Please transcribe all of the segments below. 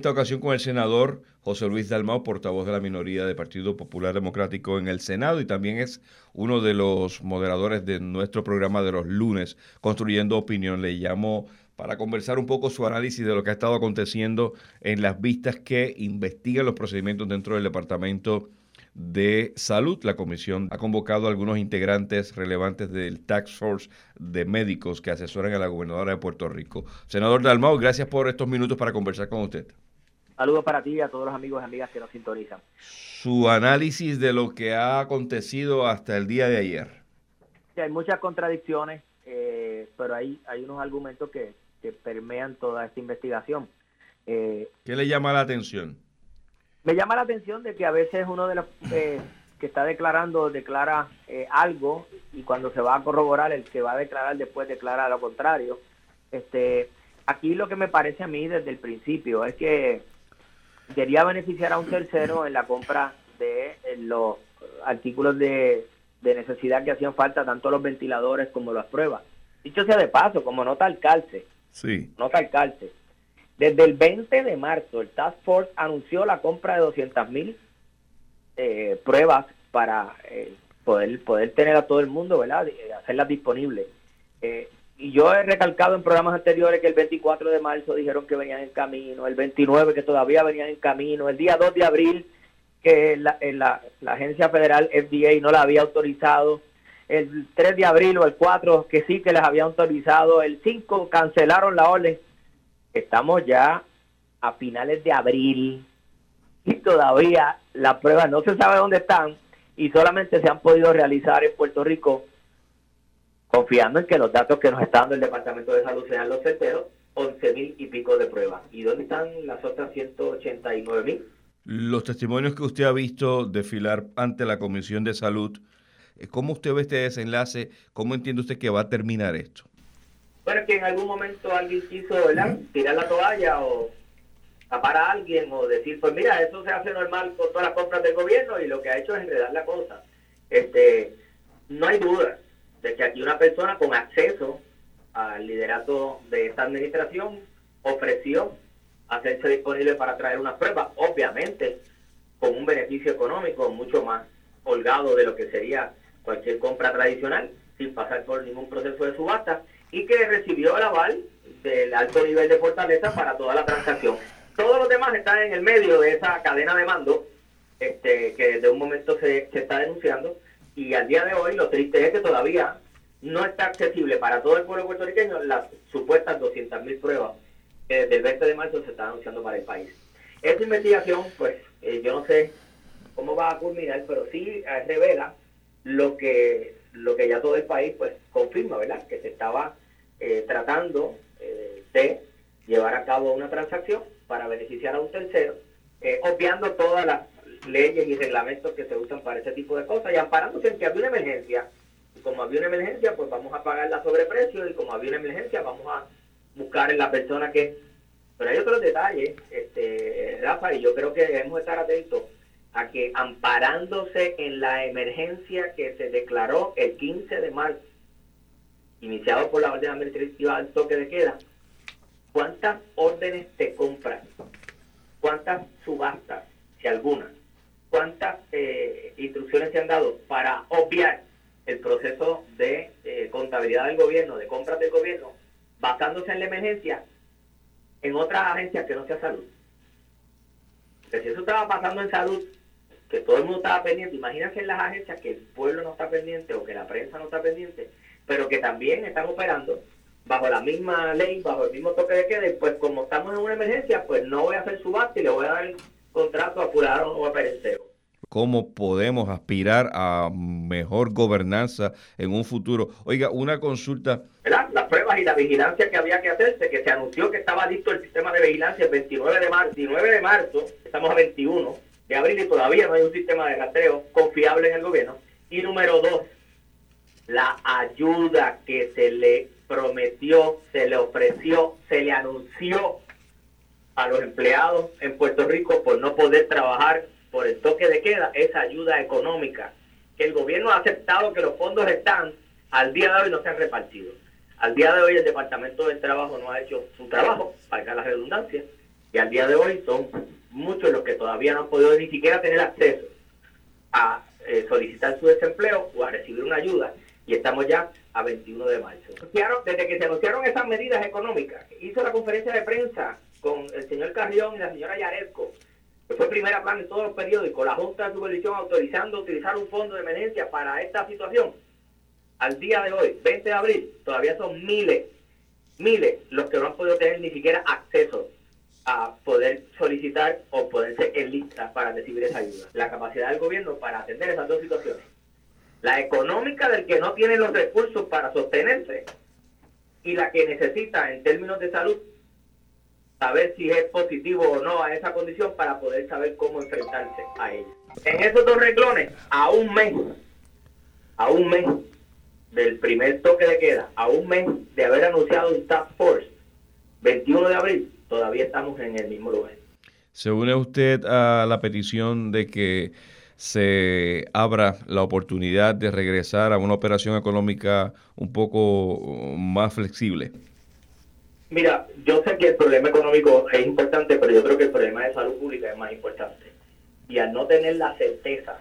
esta ocasión con el senador José Luis Dalmau, portavoz de la minoría del Partido Popular Democrático en el Senado y también es uno de los moderadores de nuestro programa de los lunes, Construyendo Opinión. Le llamo para conversar un poco su análisis de lo que ha estado aconteciendo en las vistas que investigan los procedimientos dentro del Departamento de Salud. La comisión ha convocado a algunos integrantes relevantes del Tax Force de médicos que asesoran a la gobernadora de Puerto Rico. Senador Dalmau, gracias por estos minutos para conversar con usted. Saludos para ti y a todos los amigos y amigas que nos sintonizan. Su análisis de lo que ha acontecido hasta el día de ayer. Sí, hay muchas contradicciones, eh, pero hay, hay unos argumentos que, permean toda esta investigación. Eh, ¿Qué le llama la atención? Me llama la atención de que a veces uno de los eh, que está declarando declara algo y cuando se va a corroborar el que va a declarar después declara lo contrario. Este, aquí lo que me parece a mí desde el principio es que quería beneficiar a un tercero en la compra de los artículos de, necesidad que hacían falta, tanto los ventiladores como las pruebas. Dicho sea de paso, como nota al calce, sí. nota al calce, desde el 20 de marzo el Task Force anunció la compra de 200 mil eh, pruebas para eh, poder, poder tener a todo el mundo, ¿verdad? Hacerlas disponibles. Eh, y yo he recalcado en programas anteriores que el 24 de marzo dijeron que venían en camino, el 29 que todavía venían en camino, el día 2 de abril que la, la agencia federal FDA no la había autorizado, el 3 de abril o el 4 que sí que les había autorizado, el 5 cancelaron la orden. Estamos ya a finales de abril y todavía las pruebas no se sabe dónde están y solamente se han podido realizar en Puerto Rico confiando en que los datos que nos está dando el Departamento de Salud sean los certeros, 11 mil y pico de pruebas. ¿Y dónde están las otras 189 mil? Los testimonios que usted ha visto desfilar ante la Comisión de Salud, eh, ¿cómo usted ve este desenlace? ¿Cómo entiende usted que va a terminar esto? Bueno, que en algún momento alguien quiso tirar la toalla o tapar a alguien o decir, pues mira, eso se hace normal con todas las compras del gobierno y lo que ha hecho es enredar la cosa. Este, no hay duda de que aquí una persona con acceso al liderato de esta administración ofreció hacerse disponible para traer una prueba, obviamente con un beneficio económico mucho más holgado de lo que sería cualquier compra tradicional, sin pasar por ningún proceso de subasta, y que recibió el aval del alto nivel de fortaleza para toda la transacción. Todos los demás están en el medio de esa cadena de mando este, que de un momento se, se está denunciando y al día de hoy lo triste es que todavía no está accesible para todo el pueblo puertorriqueño las supuestas 200.000 pruebas que desde el 20 de marzo se están anunciando para el país. Esta investigación, pues eh, yo no sé cómo va a culminar, pero sí eh, revela lo que lo que ya todo el país pues confirma, ¿verdad? Que se estaba eh, tratando de llevar a cabo una transacción para beneficiar a un tercero, obviando todas las leyes y reglamentos que se usan para ese tipo de cosas y amparándose en que había una emergencia. Y como había una emergencia, pues vamos a pagar la sobreprecio y como había una emergencia, vamos a buscar en la persona que... Pero hay otros detalles, este, Rafa, y yo creo que debemos estar atentos a que amparándose en la emergencia que se declaró el 15 de marzo, iniciado por la orden administrativa del toque de queda, ¿cuántas órdenes te compran? ¿Cuántas subastas, si alguna, cuántas eh, instrucciones se han dado para obviar el proceso de eh, contabilidad del gobierno, de compras del gobierno, basándose en la emergencia en otras agencias que no sea salud. Porque si eso estaba pasando en salud, que todo el mundo estaba pendiente, imagínense en las agencias que el pueblo no está pendiente o que la prensa no está pendiente, pero que también están operando bajo la misma ley, bajo el mismo toque de queda, pues como estamos en una emergencia, pues no voy a hacer subasta y le voy a dar contrato apurado o a perecero. ¿Cómo podemos aspirar a mejor gobernanza en un futuro? Oiga, una consulta. Las pruebas y la vigilancia que había que hacerse, que se anunció que estaba listo el sistema de vigilancia el 29 de marzo. 29 de marzo, estamos a 21 de abril y todavía no hay un sistema de rastreo confiable en el gobierno. Y número dos, la ayuda que se le prometió, se le ofreció, se le anunció a los empleados en Puerto Rico por no poder trabajar por el toque de queda, esa ayuda económica que el gobierno ha aceptado que los fondos están, al día de hoy no se han repartido. Al día de hoy el Departamento del Trabajo no ha hecho su trabajo, para la redundancia, Y al día de hoy son muchos los que todavía no han podido ni siquiera tener acceso a eh, solicitar su desempleo o a recibir una ayuda. Y estamos ya a 21 de marzo. Desde que se anunciaron esas medidas económicas, hizo la conferencia de prensa con el señor Carrión y la señora Yaresco, fue primera plana en todos los periódicos, la Junta de Supervisión autorizando utilizar un fondo de emergencia para esta situación. Al día de hoy, 20 de abril, todavía son miles, miles los que no han podido tener ni siquiera acceso a poder solicitar o poderse en lista para recibir esa ayuda. La capacidad del gobierno para atender esas dos situaciones. La económica del que no tiene los recursos para sostenerse y la que necesita en términos de salud saber si es positivo o no a esa condición para poder saber cómo enfrentarse a ella. En esos dos reglones, a un mes, a un mes del primer toque de queda, a un mes de haber anunciado un Task Force, 21 de abril, todavía estamos en el mismo lugar. ¿Se une usted a la petición de que se abra la oportunidad de regresar a una operación económica un poco más flexible? Mira, yo sé que el problema económico es importante, pero yo creo que el problema de salud pública es más importante. Y al no tener la certeza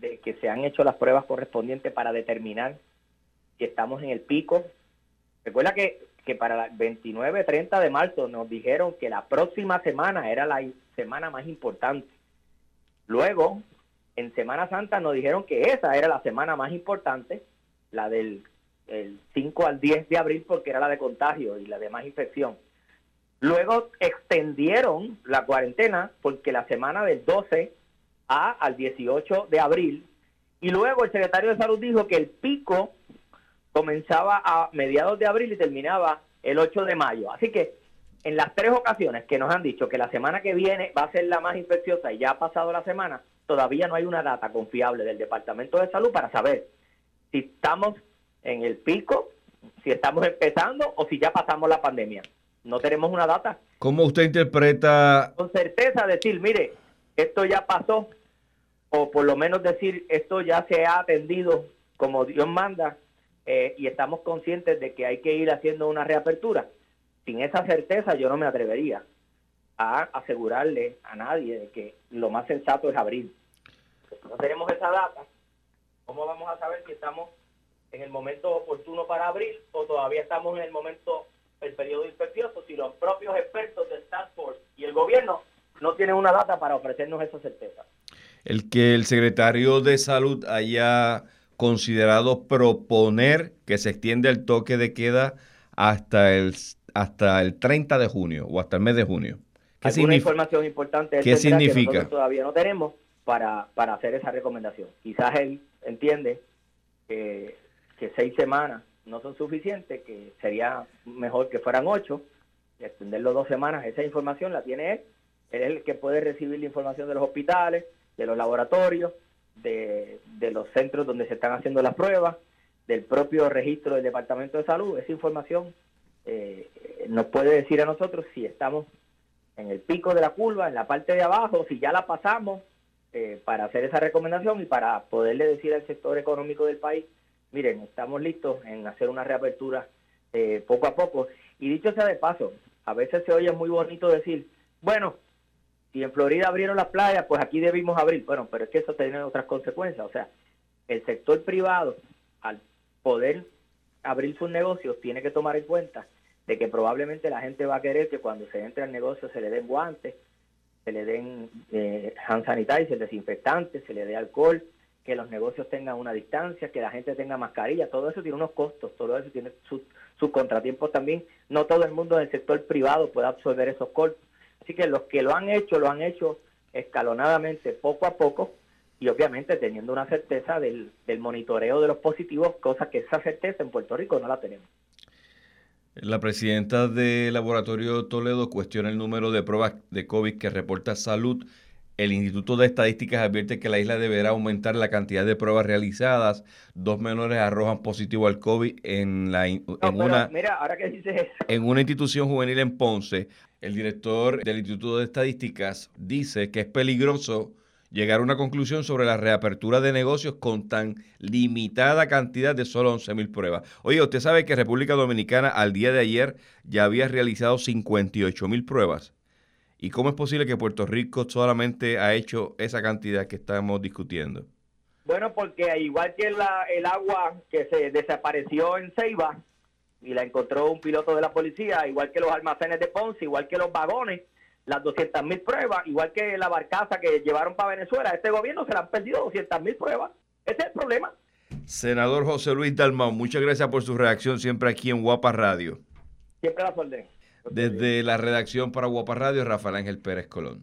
de que se han hecho las pruebas correspondientes para determinar si estamos en el pico, recuerda que, que para el 29, 30 de marzo nos dijeron que la próxima semana era la semana más importante. Luego, en Semana Santa nos dijeron que esa era la semana más importante, la del el 5 al 10 de abril porque era la de contagio y la de más infección. Luego extendieron la cuarentena porque la semana del 12 a al 18 de abril y luego el secretario de salud dijo que el pico comenzaba a mediados de abril y terminaba el 8 de mayo. Así que en las tres ocasiones que nos han dicho que la semana que viene va a ser la más infecciosa y ya ha pasado la semana, todavía no hay una data confiable del Departamento de Salud para saber si estamos en el pico, si estamos empezando o si ya pasamos la pandemia. No tenemos una data. ¿Cómo usted interpreta? Con certeza decir, mire, esto ya pasó, o por lo menos decir, esto ya se ha atendido como Dios manda, eh, y estamos conscientes de que hay que ir haciendo una reapertura. Sin esa certeza yo no me atrevería a asegurarle a nadie de que lo más sensato es abrir. No tenemos esa data. ¿Cómo vamos a saber si estamos en el momento oportuno para abrir o todavía estamos en el momento, el periodo infeccioso, si los propios expertos de Task Force y el gobierno no tienen una data para ofrecernos esa certeza. El que el secretario de Salud haya considerado proponer que se extienda el toque de queda hasta el hasta el 30 de junio o hasta el mes de junio. ¿Qué significa? información importante ¿Qué significa? todavía no tenemos para, para hacer esa recomendación. Quizás él entiende que que seis semanas no son suficientes, que sería mejor que fueran ocho, y extenderlo dos semanas, esa información la tiene él, él es el que puede recibir la información de los hospitales, de los laboratorios, de, los centros donde se están haciendo las pruebas, del propio registro del Departamento de Salud, esa información eh, nos puede decir a nosotros si estamos en el pico de la curva, en la parte de abajo, si ya la pasamos, eh, para hacer esa recomendación y para poderle decir al sector económico del país miren, estamos listos en hacer una reapertura eh, poco a poco. Y dicho sea de paso, a veces se oye muy bonito decir, bueno, si en Florida abrieron las playas, pues aquí debimos abrir. Bueno, pero es que eso tiene otras consecuencias. O sea, el sector privado, al poder abrir sus negocios, tiene que tomar en cuenta de que probablemente la gente va a querer que cuando se entre al negocio se le den guantes, se le den eh, hand sanitizer, desinfectantes, se le dé alcohol, que los negocios tengan una distancia, que la gente tenga mascarilla, todo eso tiene unos costos, todo eso tiene sus, contratiempos también. No todo el mundo del sector privado puede absorber esos costos. Así que los que lo han hecho, lo han hecho escalonadamente, poco a poco, y obviamente teniendo una certeza del, del monitoreo de los positivos, cosa que esa certeza en Puerto Rico no la tenemos. La presidenta del Laboratorio Toledo cuestiona el número de pruebas de COVID que reporta salud el Instituto de Estadísticas advierte que la isla deberá aumentar la cantidad de pruebas realizadas. Dos menores arrojan positivo al COVID en, la, en, una, en una institución juvenil en Ponce. El director del Instituto de Estadísticas dice que es peligroso llegar a una conclusión sobre la reapertura de negocios con tan limitada cantidad de solo 11.000 pruebas. Oye, usted sabe que República Dominicana al día de ayer ya había realizado 58.000 pruebas ¿Y cómo es posible que Puerto Rico solamente ha hecho esa cantidad que estamos discutiendo? Bueno, porque igual que la, el agua que se desapareció en Ceiba y la encontró un piloto de la policía, igual que los almacenes de Ponce, igual que los vagones, las 200 mil pruebas, igual que la barcaza que llevaron para Venezuela, este gobierno se le han perdido 200 mil pruebas. Ese es el problema. Senador José Luis Dalmau, muchas gracias por su reacción siempre aquí en Guapa Radio. Siempre la orden. Desde la redacción para Guapa Radio, Rafael Ángel Pérez Colón.